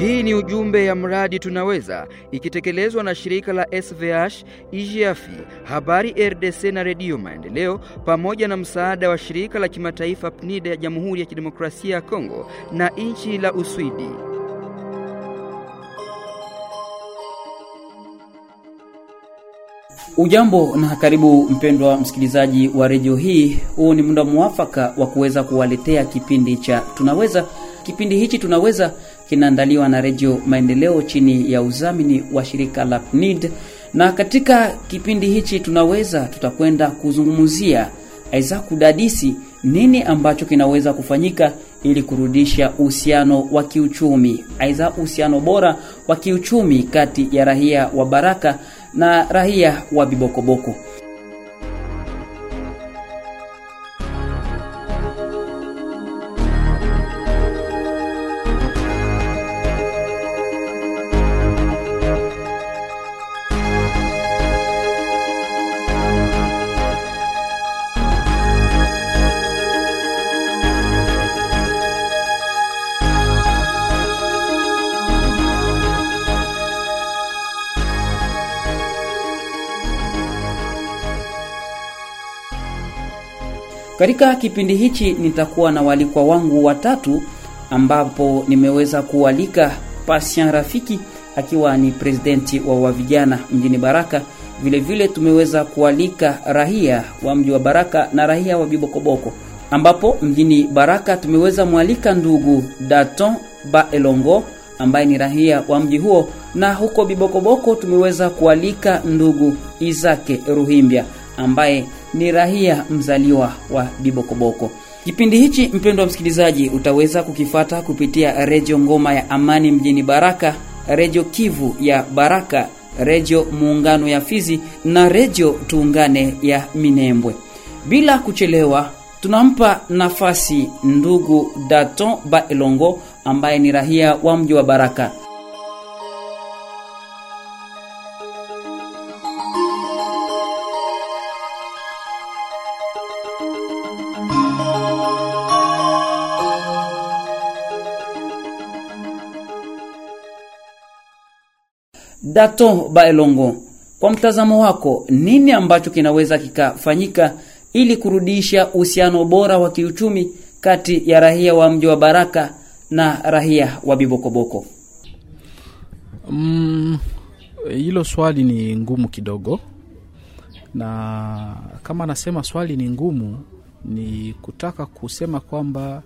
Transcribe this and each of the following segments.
Hii ni ujumbe ya mradi Tunaweza ikitekelezwa na shirika la SVH, IGAFI, Habari RDC na Redio Maendeleo pamoja na msaada wa shirika la kimataifa PNID ya Jamhuri ya Kidemokrasia ya Kongo na nchi la Uswidi. Ujambo na karibu mpendwa msikilizaji wa redio hii. Huu ni muda mwafaka wa kuweza kuwaletea kipindi cha Tunaweza. Kipindi hichi Tunaweza kinaandaliwa na Redio Maendeleo chini ya udhamini wa shirika la PNID, na katika kipindi hichi Tunaweza tutakwenda kuzungumzia aiza kudadisi nini ambacho kinaweza kufanyika ili kurudisha uhusiano wa kiuchumi, aiza uhusiano bora wa kiuchumi kati ya raia wa Baraka na raia wa Bibokoboko. Katika kipindi hichi nitakuwa na walikwa wangu watatu, ambapo nimeweza kualika Patient Rafiki akiwa ni presidenti wa wavijana mjini Baraka. Vile vile tumeweza kualika rahia wa mji wa Baraka na rahia wa Bibokoboko, ambapo mjini Baraka tumeweza mwalika ndugu Daton Ba Elongo ambaye ni rahia wa mji huo, na huko Bibokoboko tumeweza kualika ndugu isake Ruhimbya ambaye ni rahia mzaliwa wa Bibokoboko. Kipindi hichi mpendwa msikilizaji, utaweza kukifata kupitia redio Ngoma ya Amani mjini Baraka, redio Kivu ya Baraka, redio Muungano ya Fizi na redio Tuungane ya Minembwe. Bila kuchelewa, tunampa nafasi ndugu Daton Baelongo ambaye ni rahia wa mji wa Baraka. Daton Baelongo, kwa mtazamo wako, nini ambacho kinaweza kikafanyika ili kurudisha uhusiano bora wa kiuchumi kati ya rahia wa mji wa Baraka na rahia wa Bibokoboko? Mm, hilo swali ni ngumu kidogo, na kama nasema swali ni ngumu, ni kutaka kusema kwamba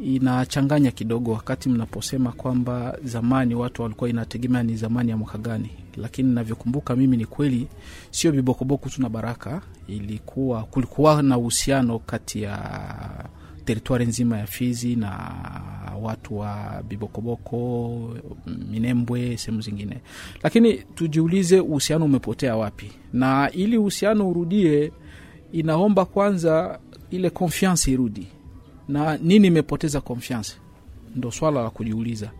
inachanganya kidogo, wakati mnaposema kwamba zamani watu walikuwa inategemea ni zamani ya mwaka gani, lakini navyokumbuka mimi ni kweli, sio Bibokoboko tu na Baraka, ilikuwa kulikuwa na uhusiano kati ya teritwari nzima ya Fizi na watu wa Bibokoboko, Minembwe, sehemu zingine. Lakini tujiulize uhusiano umepotea wapi? Na ili uhusiano urudie, inaomba kwanza ile konfiansi irudi. Na nini imepoteza confiance? Ndo swala la kujiuliza,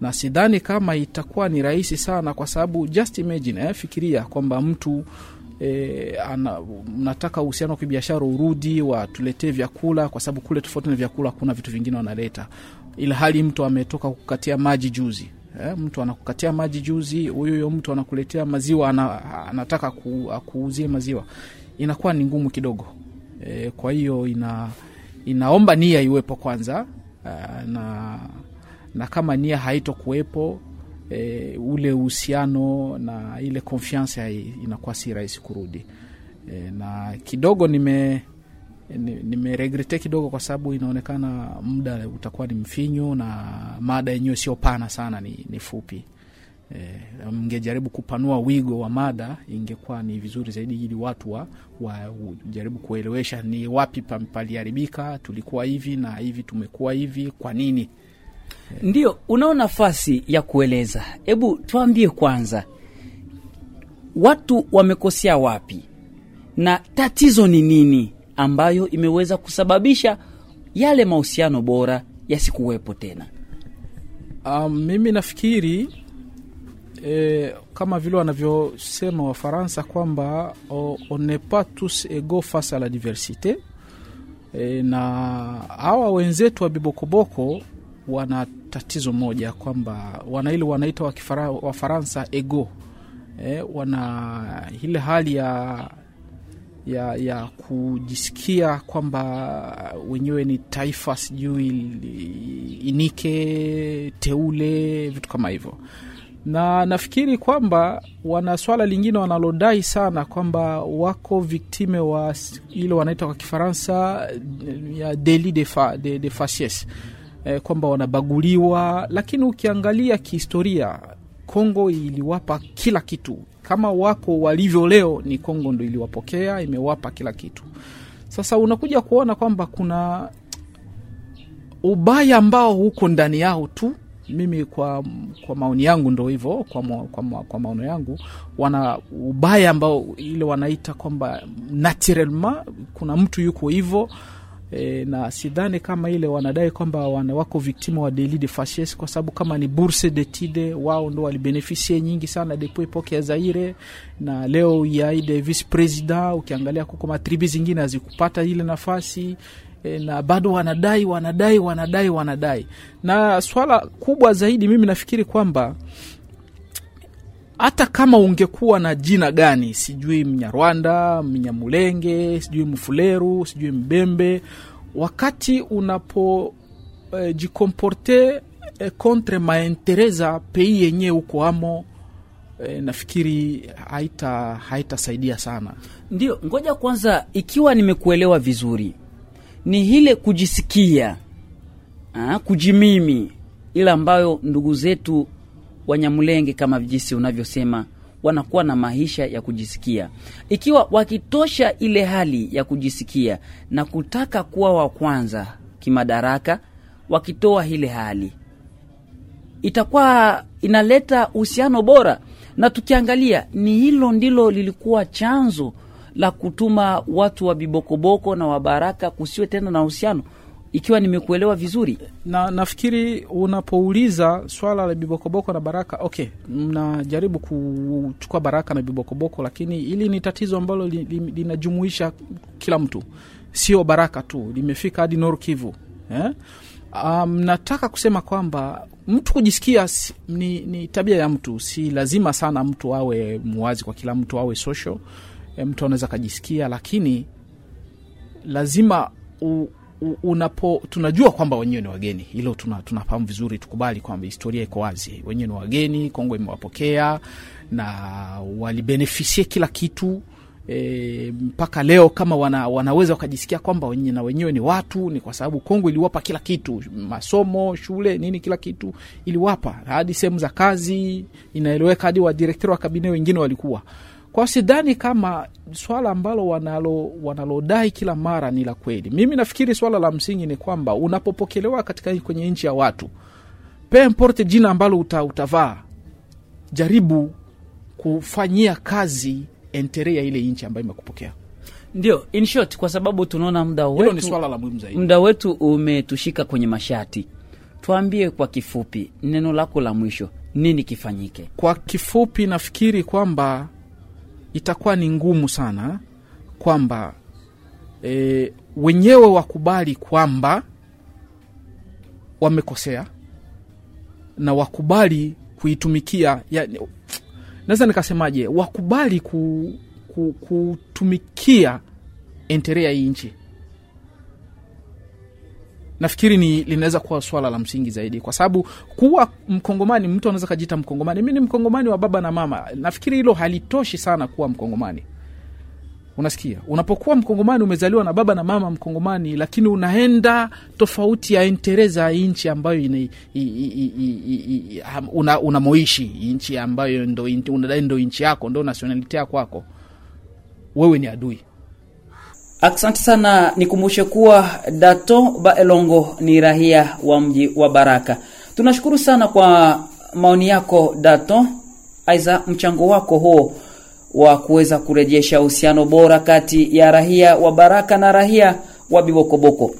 na sidhani kama itakuwa ni rahisi sana, kwa sababu just imagine, eh, fikiria kwamba mtu E, ana, nataka uhusiano wa kibiashara urudi, watuletee vyakula, kwa sababu kule tofauti na vyakula kuna vitu vingine wanaleta, ila hali mtu ametoka kukatia maji juzi e, mtu anakukatia maji juzi, huyo mtu anakuletea maziwa ana, anataka ku, akuuzie maziwa, inakuwa ni ngumu kidogo. E, kwa hiyo ina, inaomba nia iwepo kwanza na, na kama nia haito kuwepo E, ule uhusiano na ile konfiansi inakuwa si rahisi kurudi. E, na kidogo nime nimeregrete kidogo kwa sababu inaonekana muda utakuwa ni mfinyu na mada yenyewe sio pana sana, ni, ni fupi e, mngejaribu kupanua wigo wa mada ingekuwa ni vizuri zaidi, ili watu wa, wajaribu kuelewesha ni wapi paliharibika, tulikuwa hivi na hivi, tumekuwa hivi, kwa nini ndio unao nafasi ya kueleza. Hebu tuambie kwanza, watu wamekosea wapi na tatizo ni nini ambayo imeweza kusababisha yale mahusiano bora yasikuwepo tena? Um, mimi nafikiri e, kama vile wanavyosema Wafaransa kwamba on n'est pas tous égaux face la diversité. E, na hawa wenzetu wa Bibokoboko wana tatizo moja kwamba wana ile wanaita wafaransa ego. E, wana ile hali ya ya ya kujisikia kwamba wenyewe ni taifa sijui inike teule vitu kama hivyo na nafikiri kwamba wana swala lingine wanalodai sana kwamba wako viktime wa ile wanaita kwa kifaransa ya deli de, fa, de, de facies e, kwamba wanabaguliwa. Lakini ukiangalia kihistoria kongo iliwapa kila kitu. Kama wako walivyo leo ni kongo ndo iliwapokea imewapa kila kitu. Sasa unakuja kuona kwamba kuna ubaya ambao huko ndani yao tu mimi kwa kwa maoni yangu ndo hivyo kwa, ma, kwa, ma, kwa maono yangu wana ubaya ambao ile wanaita kwamba naturelma, kuna mtu yuko hivyo e, na sidhani kama ile wanadai kwamba wana wako viktima wa deli de facies kwa sababu kama ni bourse detide wao ndo walibenefisie nyingi sana depuis epoke ya zaire na leo yaide vice president ukiangalia kuko matribi zingine hazikupata ile nafasi e, na bado wanadai wanadai wanadai wanadai. Na swala kubwa zaidi mimi nafikiri kwamba hata kama ungekuwa na jina gani sijui mnyarwanda mnyamulenge sijui mfuleru sijui mbembe wakati unapojikomporte eh, jikomporte eh, contre maintere za pei yenyewe huko amo eh, nafikiri haitasaidia haita sana. Ndio ngoja kwanza ikiwa nimekuelewa vizuri ni hile kujisikia ha, kujimimi ile ambayo ndugu zetu wanyamulenge kama jinsi unavyosema wanakuwa na maisha ya kujisikia. Ikiwa wakitosha ile hali ya kujisikia na kutaka kuwa wa kwanza kimadaraka wakitoa ile hali itakuwa inaleta uhusiano bora. Na tukiangalia ni hilo ndilo lilikuwa chanzo la kutuma watu wa bibokoboko na wabaraka kusiwe tena na uhusiano ikiwa nimekuelewa vizuri na nafikiri unapouliza swala la bibokoboko na baraka okay mnajaribu kuchukua baraka na bibokoboko lakini hili ni tatizo ambalo li, li, linajumuisha kila mtu sio baraka tu limefika hadi nor kivu eh? um, nataka kusema kwamba mtu kujisikia si, ni, ni tabia ya mtu si lazima sana mtu awe muwazi kwa kila mtu awe social e, mtu anaweza akajisikia lakini lazima u, u, unapo tunajua kwamba wenyewe ni wageni. Hilo tunafahamu tuna vizuri tukubali kwamba historia iko wazi. Wenyewe ni wageni kongo imewapokea na walibenefisie kila kitu. E, mpaka leo kama wana, wanaweza wakajisikia kwamba wenye na wenyewe ni watu ni kwa sababu kongo iliwapa kila kitu. Masomo shule nini kila kitu iliwapa. Hadi sehemu za kazi inaeleweka hadi wadirektori wa kabine wengine walikuwa kwa sidhani kama swala ambalo wanalo wanalodai kila mara ni la kweli. Mimi nafikiri swala la msingi ni kwamba unapopokelewa katika kwenye nchi ya watu pe importe jina ambalo uta, utavaa jaribu kufanyia kazi entere ya ile nchi ambayo imekupokea. Ndio in short kwa sababu tunaona muda hilo ni wetu swala la muhimu zaidi. muda wetu umetushika kwenye mashati. Tuambie kwa kifupi neno lako la mwisho nini kifanyike? Kwa kifupi nafikiri kwamba itakuwa ni ngumu sana kwamba e, wenyewe wakubali kwamba wamekosea na wakubali kuitumikia yani, naweza nikasemaje? Wakubali ku, ku, kutumikia enterea hii nchi nafikiri ni linaweza kuwa swala la msingi zaidi kwa sababu kuwa mkongomani mtu anaweza kajiita mkongomani. Mi ni mkongomani wa baba na mama. Nafikiri hilo halitoshi sana kuwa mkongomani. Unasikia? Unapokuwa mkongomani umezaliwa na baba na mama mkongomani lakini unaenda tofauti ya entere za nchi ambayo una, unamoishi. Nchi ambayo ndo, ndo nchi yako ndo nationality yako kwako wewe ni adui asante sana nikumbushe kuwa dato baelongo ni rahia wa mji wa baraka. Tunashukuru sana kwa maoni yako dato. Aiza mchango wako huo wa kuweza kurejesha uhusiano bora kati ya rahia wa baraka na rahia wa bibokoboko.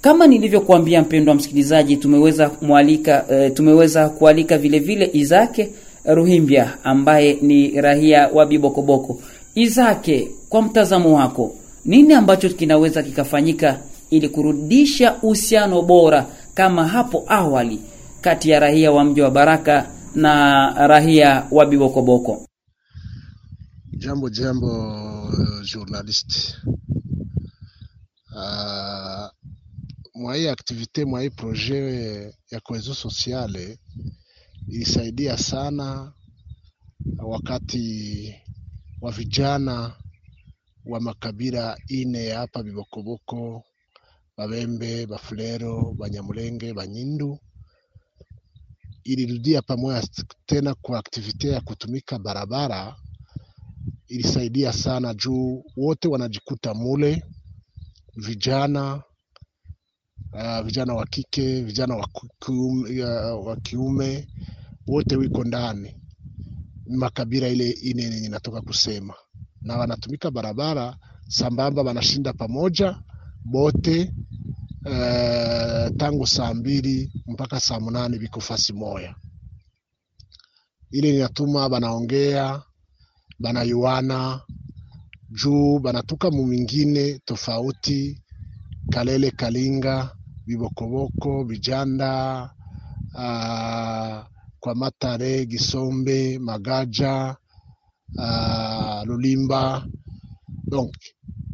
Kama nilivyokuambia mpendwa msikilizaji tumeweza mwalika e, tumeweza kualika vile vile izake Ruhimbia ambaye ni rahia wa bibokoboko. Izake kwa mtazamo wako nini ambacho kinaweza kikafanyika ili kurudisha uhusiano bora kama hapo awali kati ya rahia wa mji wa Baraka na rahia wa Bibokoboko. Jambo jambo, journalist. Uh, mwa hii aktivite mwa hii projet ya cohesion sociale ilisaidia sana wakati wa vijana wa makabila ine hapa Bibokoboko, Babembe, Bafulero, Banyamulenge, Banyindu. Ilirudia pamoja tena kwa aktivite ya kutumika barabara. Ilisaidia sana juu wote wanajikuta mule, vijana uh, vijana wa kike, vijana wa kiume, uh, kiume wote wiko ndani. Makabila ile ine yenye natoka kusema, na wanatumika barabara sambamba, wanashinda pamoja bote uh, tangu saa mbili mpaka saa munane biko fasi moya. Ile inatuma banaongea banayuana juu banatuka mumingine tofauti, Kalele, Kalinga, Bibokoboko, Bijanda uh, kwa Matare, Gisombe, Magaja, uh, Lulimba donc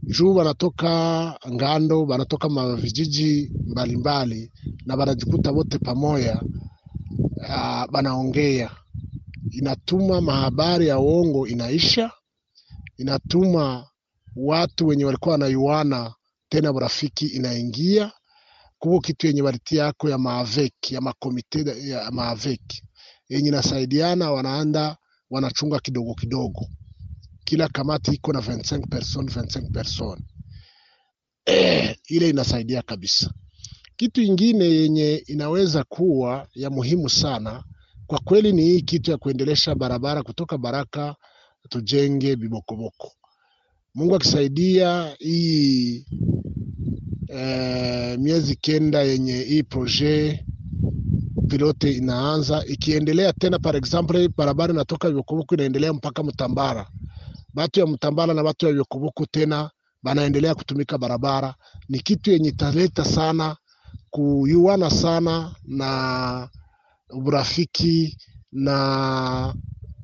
juu wanatoka ngando wanatoka mavijiji mbalimbali na wanajikuta wote pamoja uh, banaongea. Inatuma mahabari ya uongo inaisha, inatuma watu wenye walikuwa wanayuana tena urafiki inaingia. Kuko kitu yenye walitia yako ya maaveki ya makomite ya maaveki. Yenye nasaidiana, wanaanda wanachunga kidogo kidogo kila kamati iko na 25 person 25 person eh, ile inasaidia kabisa. Kitu ingine yenye inaweza kuwa ya muhimu sana kwa kweli ni hii kitu ya kuendelesha barabara kutoka Baraka tujenge Bibokoboko. Mungu akisaidia hii eh, miezi kenda yenye hii projet pilote inaanza ikiendelea tena, par exemple barabara inatoka Bibokoboko inaendelea mpaka Mtambara batu ya Mtambara na batu ya Yokoboku tena banaendelea kutumika barabara. Ni kitu yenye taleta sana kuyuana sana na urafiki na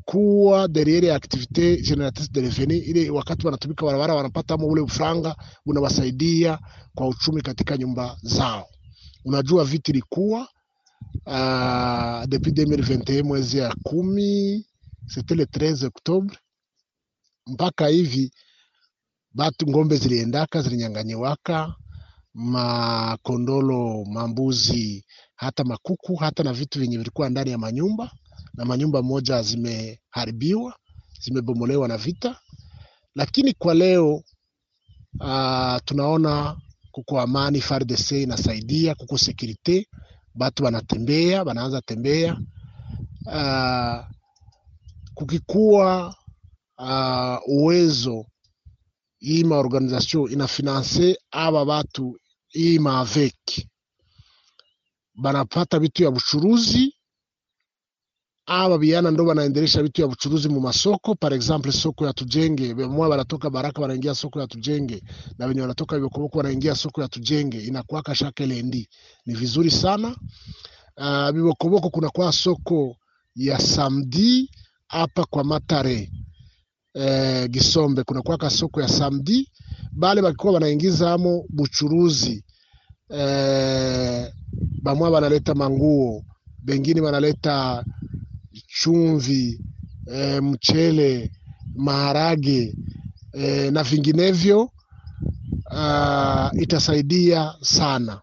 kuwa derriere ya activite generatrice de revenu, ile wakati wanatumika barabara wanapata ama ule ufranga unawasaidia kwa uchumi katika nyumba zao. Unajua viti likuwa uh, depuis 2021 mwezi ya kumi c'était le 13 octobre mpaka hivi batu ngombe ziliendaka zilinyanganyiwaka, makondolo, mambuzi, hata makuku, hata na vitu vyenye vilikuwa ndani ya manyumba, na manyumba moja zimeharibiwa, zimebomolewa na vita. Lakini kwa leo uh, tunaona kuko amani, FARDC inasaidia, kuko sekurite, batu wanatembea, wanaanza tembea. Uh, kukikuwa uh, uwezo hii maorganization inafinanse aba batu hii maaveki banapata vitu ya buchuruzi, aba biana ndo banaendelesha vitu ya uchuruzi mu masoko. Par exemple soko ya Tujenge, bemwa wanatoka Baraka wanaingia soko ya Tujenge na wenye wanatoka Bikoboko wanaingia soko ya Tujenge, inakuwa shake lendi. Ni vizuri sana. Uh, Bibokoboko kuna kwa soko ya samedi hapa kwa Matare eh, Gisombe kuna kwaka soko ya samedi, bale bakikuwa wanaingiza amo buchuruzi eh, bamwa banaleta manguo, bengine banaleta chumvi e, mchele, maharage e, na vinginevyo uh, itasaidia sana.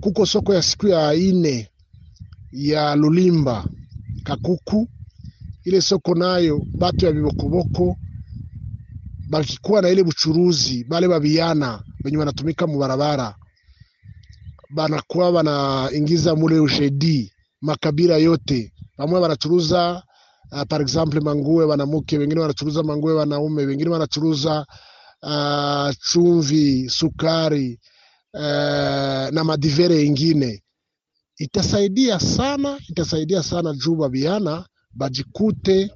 Kuko soko ya siku ya ine ya Lulimba Kakuku, ile soko nayo batu ya bibokoboko bakikuwa na ile buchuruzi, bale babiana benye banatumika mubarabara banakuwa banaingiza mule ushedi makabila yote, bamwe banachuruza uh, par exemple mangue wanamuke, wengine wanachuruza mangue wanaume, wengine wanachuruza uh, chumvi, sukari uh, na madivere ingine. Itasaidia sana, itasaidia sana juu babiana bajikute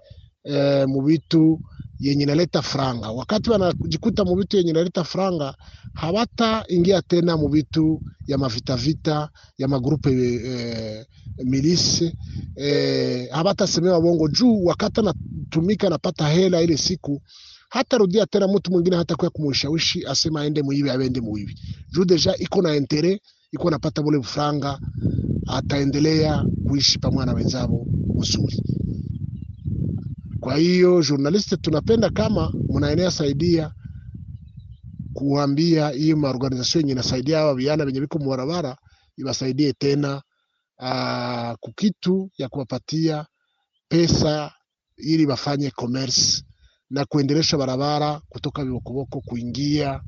uh, mu vitu yenye inaleta franga. Wakati wanajikuta mu vitu yenye inaleta franga, hawata ingia tena mu vitu ya mavita vita ya magrupe eh, milisi eh, hawatasemewa bongo juu wakati anatumika anapata hela ile siku hata rudia tena mtu mwingine hata kwa kumshawishi asema aende muibi aende muibi juu deja iko na intere iko napata bule franga ataendelea kuishi pamoja na wenzao mzuri. Kwa hiyo journalist, tunapenda kama mnaenea saidia kuambia hii maorganization yenye inasaidia hawa vijana wenye viko mbarabara iwasaidie tena uh, kukitu ya kuwapatia pesa ili wafanye commerce na kuendelesha barabara kutoka Bibokoboko kuingia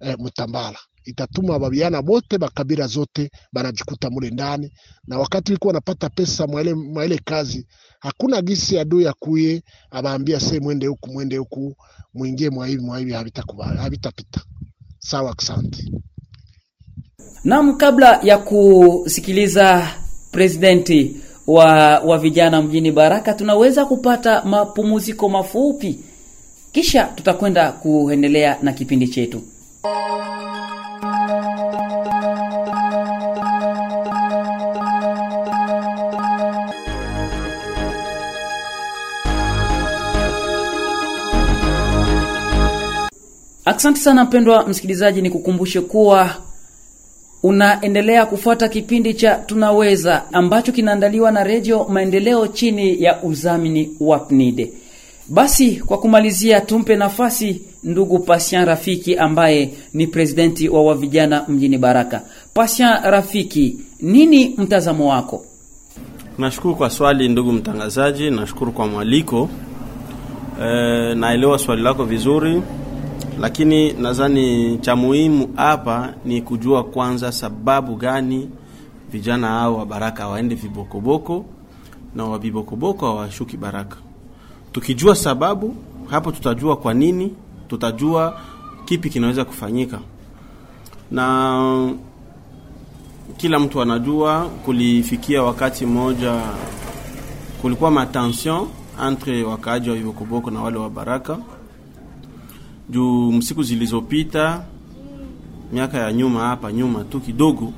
eh, Mtambala itatuma babiana bote bakabila zote banajikuta mule ndani, na wakati liko wanapata pesa mwaile, mwaile kazi, hakuna gisi adui akuye abaambia se mwende huku mwende huku mwingie mwaivi mwaivi, havitakubali havitapita. Sawa, asante. Naam, kabla ya kusikiliza presidenti wa, wa vijana mjini Baraka, tunaweza kupata mapumziko mafupi, kisha tutakwenda kuendelea na kipindi chetu. Asante sana mpendwa msikilizaji, ni kukumbushe kuwa unaendelea kufuata kipindi cha Tunaweza ambacho kinaandaliwa na Redio Maendeleo chini ya uzamini wa PNIDE. Basi kwa kumalizia, tumpe nafasi ndugu Pasian Rafiki ambaye ni presidenti wa wavijana mjini Baraka. Pasian Rafiki, nini mtazamo wako? Nashukuru kwa swali ndugu mtangazaji, nashukuru kwa mwaliko. E, naelewa swali lako vizuri lakini nadhani cha muhimu hapa ni kujua kwanza sababu gani vijana hao wa Baraka waende vibokoboko na wa vibokoboko hawashuki Baraka. Tukijua sababu hapo, tutajua kwa nini, tutajua kipi kinaweza kufanyika, na kila mtu anajua kulifikia wakati mmoja kulikuwa matension entre wakaaji wa vibokoboko na wale wa Baraka juu msiku zilizopita miaka ya nyuma hapa nyuma tu kidogo,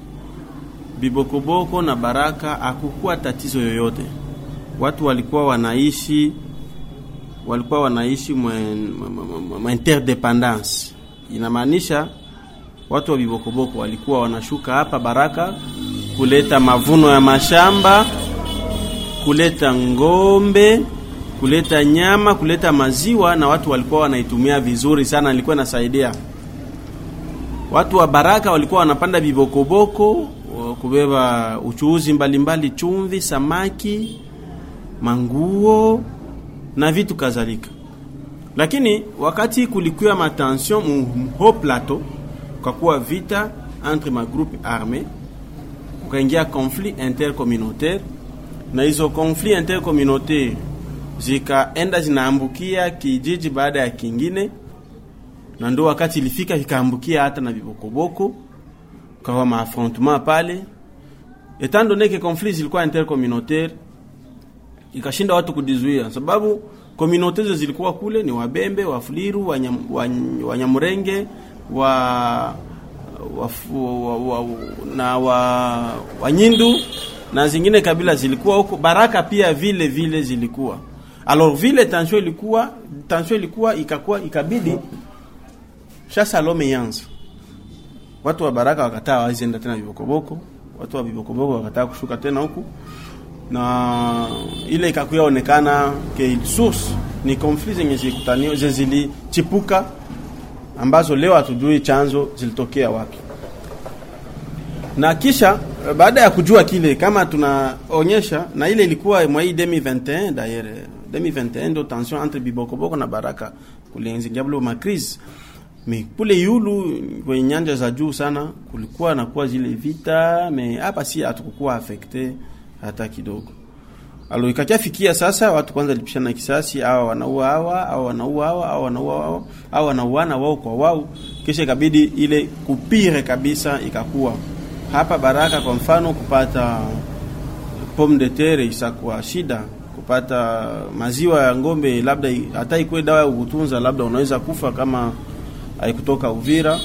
Bibokoboko na Baraka akukuwa tatizo yoyote. Watu walikuwa wanaishi walikuwa wanaishi mwa. Inamaanisha watu wa Bibokoboko walikuwa wanashuka hapa Baraka kuleta mavuno ya mashamba, kuleta ngombe kuleta nyama, kuleta maziwa, na watu walikuwa wanaitumia vizuri sana, ilikuwa inasaidia watu wa Baraka. Walikuwa wanapanda vibokoboko kubeba uchuuzi mbalimbali, chumvi, samaki, manguo na vitu kadhalika. Lakini wakati kulikuwa matension mho plateau, kwa kuwa vita entre magroupe arme, kukaingia conflit intercommunautaire, na hizo conflit intercommunautaire zikaenda zinaambukia kijiji baada ya kingine, na ndo wakati ilifika ikaambukia hata na vibokoboko, kawa maaffrontement pale. Etant donne que conflit zilikuwa intercommunautaire, ikashinda watu kudizuia, sababu communauté hizo zilikuwa kule ni Wabembe, Wafuliru, Wanyam, Wanyamurenge wa, wa, wa, wa, na wa, Wanyindu na zingine kabila zilikuwa huko. Baraka pia vile vile zilikuwa Alors vile tension ilikuwa tension ilikuwa ikakuwa ikabidi shasa lome yanza. Watu wa Baraka wakataa wazienda tena vibokoboko, watu wa vibokoboko wakataa kushuka tena huku, na ile ikakuwa onekana ke source ni konfli zenye zilikutanio zilichipuka, ambazo leo hatujui chanzo zilitokea wapi. Na kisha baada ya kujua kile, kama tunaonyesha na ile ilikuwa mwa hii 2021 d'ailleurs 2021 ndo tension entre Bibokoboko na Baraka. Kuliingia blo ma crise me kule yulu kwenye nyanja za juu sana kulikuwa nakuwa zile vita me hapa si hatukukuwa affecte hata kidogo. Alo ikachafikia sasa watu kwanza lipishana kisasi, hawa wanaua hawa, hawa wanaua hawa, hawa wanaua hawa, hawa wanauana wao kwa wao, kisha ikabidi ile kupire kabisa ikakuwa. Hapa Baraka kwa mfano kupata pomme de terre isakuwa shida kupata maziwa ya ng'ombe, labda hata ikuwe dawa ya kutunza, labda unaweza kufa kama haikutoka Uvira.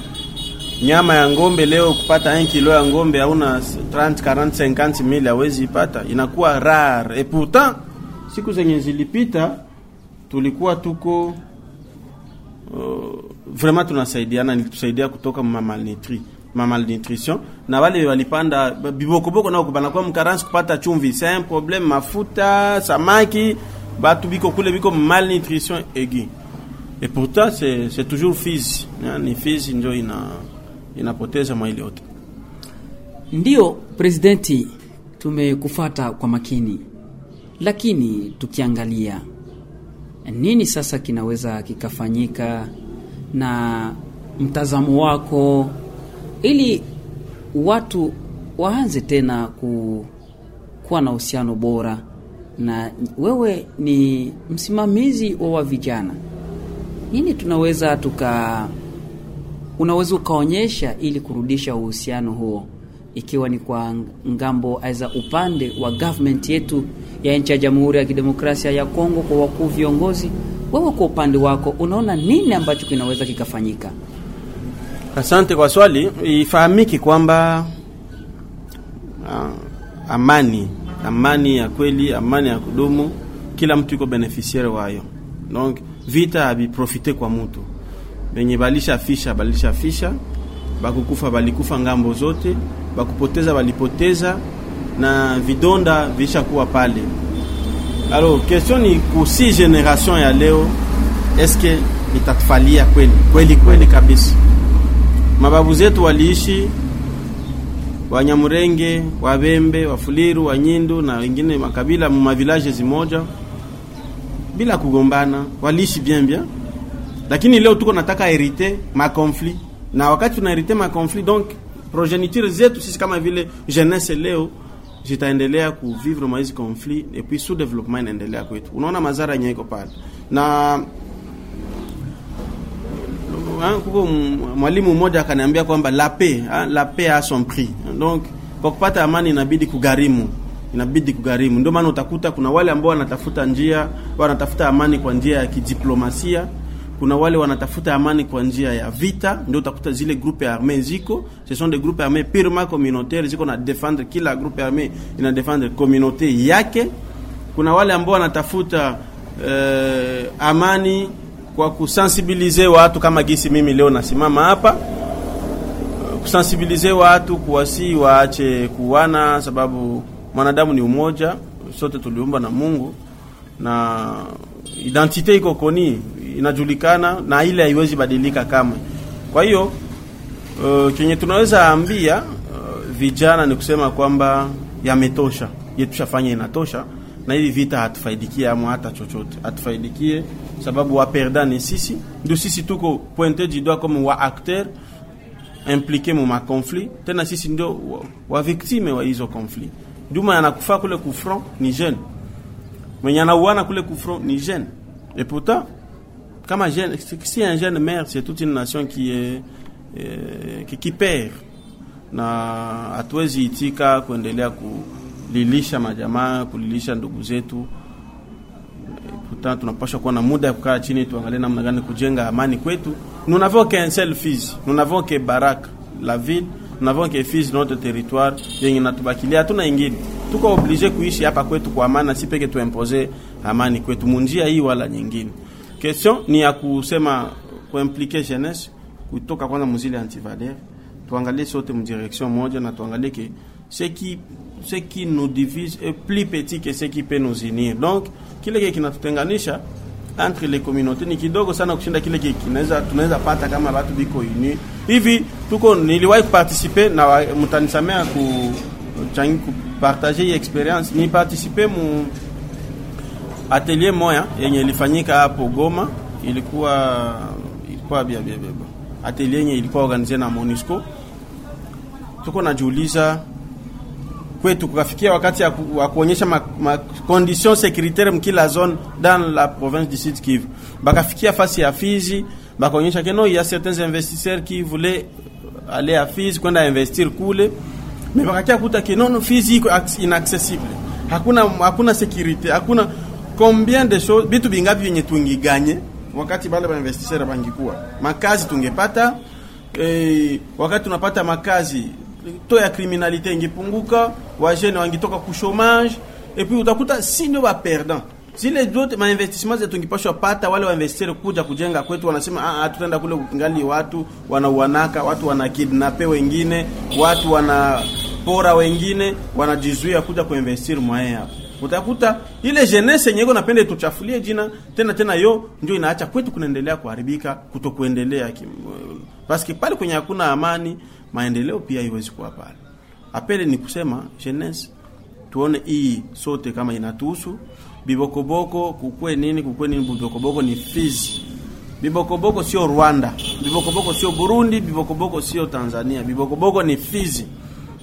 Nyama ya ng'ombe leo kupata 1 kilo ya ng'ombe hauna 30 40 50 mili hawezi ipata, inakuwa rare. Et pourtant siku zenye zilipita tulikuwa tuko uh, vraiment tunasaidiana, nilitusaidia kutoka mama malnutri ma malnutrition na wale walipanda bibokoboko nao banakuwa mkaransi kupata chumvi, c'est un problème. Mafuta samaki batu biko kule biko malnutrition aiguë et pourtant c'est c'est toujours Fizi, ni Fizi ndio ina inapoteza mwaili yote. ndio presidenti, tumekufata kwa makini, lakini tukiangalia nini sasa kinaweza kikafanyika na mtazamo wako, ili watu waanze tena ku, kuwa na uhusiano bora, na wewe ni msimamizi wa vijana, nini tunaweza tuka unaweza ukaonyesha ili kurudisha uhusiano huo, ikiwa ni kwa ng'ambo aidha upande wa government yetu ya nchi ya Jamhuri ya Kidemokrasia ya Kongo, kwa wakuu viongozi. Wewe kwa upande wako unaona nini ambacho kinaweza kikafanyika? Asante kwa swali. Ifahamiki kwamba uh, amani amani ya kweli, amani ya kudumu, kila mtu iko beneficiary wayo. Donc vita habiprofite kwa mtu benye balisha fisha balisha fisha, bakukufa balikufa ng'ambo zote, bakupoteza balipoteza, na vidonda vishakuwa pale. Alors question ni kusi generation ya leo, eske itatufalia kweli kweli kweli kabisa? Mababu zetu waliishi Wanyamurenge, Wabembe, Wafuliru, Wanyindu na wengine makabila mu mavilaje zimoja bila kugombana, waliishi bien lakini leo tuko nataka herite ma conflit, na wakati tuna herite ma conflit, donc progeniture zetu sisi kama vile jeunesse leo zitaendelea kuvivre ma hizi conflit et puis sous développement inaendelea kwetu. Unaona madhara yenyewe iko pale. Na kuko mwalimu mmoja akaniambia kwamba la paix la paix a son prix. Donc kwa kupata amani inabidi kugharimu inabidi kugharimu ndio maana utakuta kuna wale ambao wanatafuta njia wanatafuta amani kwa njia ya kidiplomasia kuna wale wanatafuta amani kwa njia ya vita ndio utakuta zile groupe armee ziko. Ce sont des groupes armés purement communautaires ziko na defendre, kila groupe armee ina defendre communauté yake. Kuna wale ambao wanatafuta eh, amani kwa kusensibilize watu kama gisi mimi leo nasimama hapa kusensibilize watu kuwasi waache kuwana, sababu mwanadamu ni umoja, sote tuliumba na Mungu na identite iko koni inajulikana na ile haiwezi badilika kamwe. Kwa hiyo uh, chenye tunaweza ambia uh, vijana ni kusema kwamba yametosha, yetushafanya inatosha, na hivi vita hatufaidikie ama hata chochote hatufaidikie, sababu waperda ni sisi, ndio sisi tuko pointe du doigt comme wa acteur impliqué mu makonflit, tena sisi ndio wa, victime wa hizo conflit. Juma anakufa kule kufront ni jeune, mwenye anauana kule kufront ni jeune, et pourtant kama jeune, si un jeune meurt, c'est toute une nation qui est eh, qui, qui perd, na hatuwezi itika kuendelea kulilisha majamaa, kulilisha ndugu zetu. Pourtant tunapaswa kuwa na muda ya kukaa chini tuangalie namna gani kujenga amani kwetu. Nous n'avons qu'un seul fils, nous n'avons que Baraka la ville, nous n'avons que fils notre territoire yenye natubakilia, hatuna ingine. Tuko oblige kuishi hapa kwetu kwa amani, na si peke tuimpose amani kwetu munjia hii wala nyingine. Question ni ya kusema kuimplike jeunesse kutoka kwanza muzile antivalere, tuangalie sote mdirection moja na tuangalie ke ce qui ce qui nous divise est plus petit que ce qui peut nous unir. Donc kile kinatutenganisha entre les communautés ni kidogo sana kushinda kile kinaweza tunaweza pata kama watu biko uni hivi. Tuko niliwahi kuparticiper na mtanisamea ku changi kupartager hii experience, ni participer mu atelier moya yenye ilifanyika hapo Goma, ilikuwa ilikuwa bia bia bia atelier yenye ilikuwa organize na Monisco. Tuko najiuliza kwetu kukafikia wakati wa kuonyesha conditions sécuritaire mkila zone dans la province du Sud Kivu, bakafikia fasi ya Fizi, bakaonyesha keno ya certains investisseurs qui voulaient aller à Fizi kwenda investir kule, mais bakakia kuta keno Fizi iko ac- inaccessible. Hakuna hakuna security hakuna combien de choses bitu bingapi vyenye tungiganye wakati bale ba investisseur bangikuwa makazi tungepata eh, wakati tunapata makazi to ya criminalité ingepunguka wajene wangitoka ku chômage et puis utakuta si wa perdant. Zile zote ma investissement zetu ngipashwa pata wale wa investisseur kuja kujenga kwetu wanasema ah, ah tutaenda kule kungali watu wanauanaka watu wana kidnape wengine watu wana pora wengine wanajizuia kuja kuinvestir mwae hapo utakuta ile jeunesse yenye iko napende tuchafulie jina tena tena, yo ndio inaacha kwetu kunaendelea kuharibika, kutokuendelea kim, paske pale kwenye hakuna amani, maendeleo pia haiwezi kuwa pale. Apele ni kusema jeunesse, tuone hii sote kama inatuhusu. Bibokoboko kukue nini, kukue nini, bibokoboko ni Fizi. Bibokoboko sio Rwanda, bibokoboko sio Burundi, bibokoboko sio Tanzania, bibokoboko ni Fizi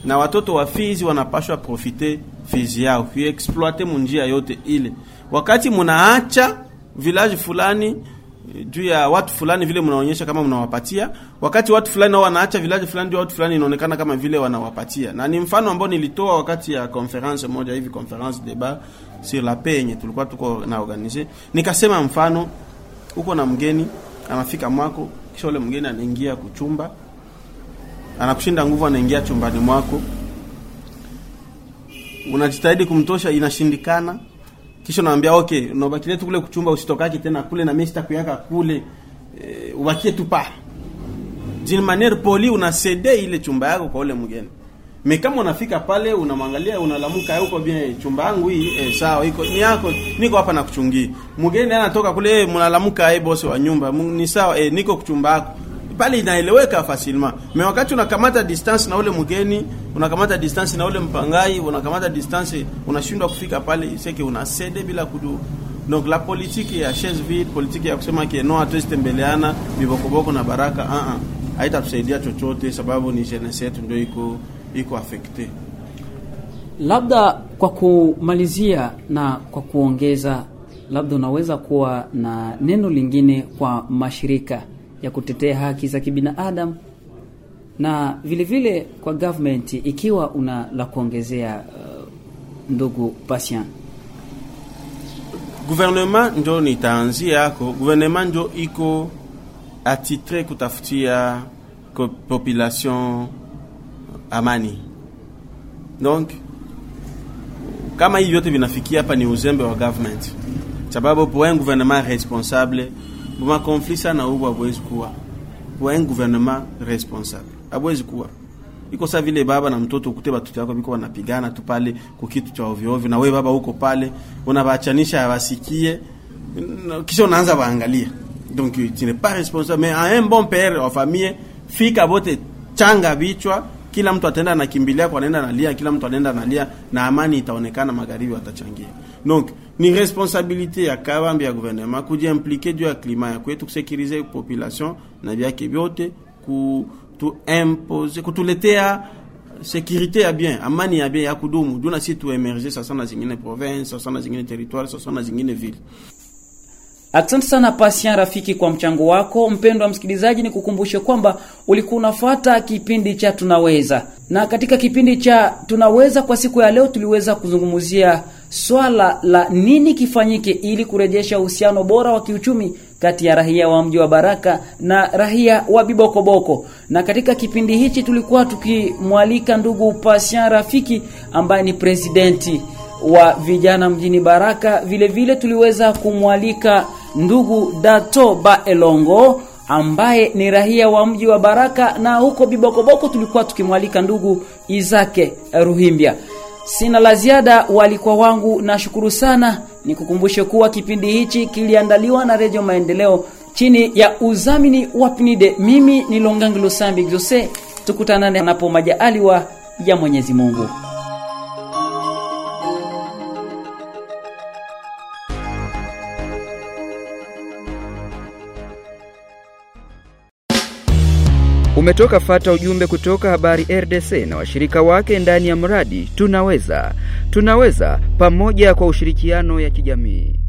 na watoto wa Fizi wanapashwa profite Fizi yao kuexploite munjia yote ile. Wakati munaacha village fulani juu ya watu fulani vile mnaonyesha kama mnawapatia, wakati watu fulani nao wanaacha vilaji fulani ndio watu fulani inaonekana kama vile wanawapatia, na ni mfano ambao nilitoa wakati ya conference moja hivi, conference debat sur la paix yenye tulikuwa tuko na organiser. Nikasema mfano, uko na mgeni anafika mwako, kisha ule mgeni anaingia kuchumba anakushinda nguvu, anaingia chumbani mwako, unajitahidi kumtosha, inashindikana. Kisha naambia okay, unabakilia tu kule kuchumba, usitokaki tena kule, na mimi sitakuyaka kule. E, ubakie tu pa d'une manière poli, unasede ile chumba yako kwa ule mgeni. Me kama unafika pale unamwangalia, unalamuka huko bien, chumba yangu hii? Eh, sawa, iko ni yako, niko hapa na kuchungia. Mgeni anatoka kule, mnalamuka, eh, bosi wa nyumba, ni sawa, eh, niko kuchumba yako pale inaeleweka fasilma. Me wakati unakamata distance na ule mgeni, unakamata distance na ule mpangai, unakamata distance, unashindwa kufika pale, seke unasede bila kudu. Donc la politique ya chaise vide, politique ya kusema ke no hatuwezi tembeleana bibokoboko na baraka, uh -uh. haitatusaidia chochote, sababu ni jeunesse yetu ndio iko iko affecte. Labda kwa kumalizia na kwa kuongeza, labda unaweza kuwa na neno lingine kwa mashirika ya kutetea haki za kibinadamu na vile vile kwa government, ikiwa una la kuongezea uh, ndugu Patient. Gouvernement njo nitaanzia yako, gouvernement njo iko atitre kutafutia population amani. Donc kama hivi vyote vinafikia hapa ni uzembe wa government, sababu pour un gouvernement responsable buma conflit sana huko abwezi kuwa kwa un gouvernement responsable, abwezi kuwa iko saa vile baba na mtoto ukute batoto yako biko wanapigana tu pale kukitu cha ovyo ovyo, na wewe baba huko pale unabaachanisha wasikie, kisha unaanza waangalia. Donc tu n'es pas responsable, mais un bon père wa famille fika bote changa vichwa, kila mtu ataenda anakimbilia kwa anaenda analia, kila mtu anaenda analia, na amani itaonekana, magharibi watachangia. Donc ni responsabilité ya kabambi ya gouvernement kujiimplike juu ya klima ya kwetu, kusekirize population na vyake vyote, kutu impose kutuletea sekurite ya bien, amani ya bien ya kudumu, juu na si tuemerge sasa na zingine province, sasa na zingine territoire, sasa na zingine ville. Asante sana Patient Rafiki kwa mchango wako. mpendo wa msikilizaji, ni kukumbushe kwamba ulikuwa unafuata kipindi cha Tunaweza, na katika kipindi cha Tunaweza kwa siku ya leo tuliweza kuzungumzia swala la nini kifanyike ili kurejesha uhusiano bora wa kiuchumi kati ya rahia wa mji wa Baraka na rahia wa Bibokoboko. Na katika kipindi hichi tulikuwa tukimwalika ndugu Pasha Rafiki ambaye ni presidenti wa vijana mjini Baraka. Vile vile tuliweza kumwalika ndugu Dato Ba Elongo ambaye ni rahia wa mji wa Baraka, na huko Bibokoboko tulikuwa tukimwalika ndugu Izake Ruhimbia. Sina la ziada, walikuwa wangu, na shukuru sana. Nikukumbushe kuwa kipindi hichi kiliandaliwa na rejo Maendeleo chini ya uzamini wa PNIDE. Mimi ni Longangi Lusambi Jose, tukutanane napo majaaliwa ya Mwenyezi Mungu. Umetoka fata ujumbe kutoka Habari RDC na washirika wake ndani ya mradi Tunaweza. Tunaweza pamoja kwa ushirikiano ya kijamii.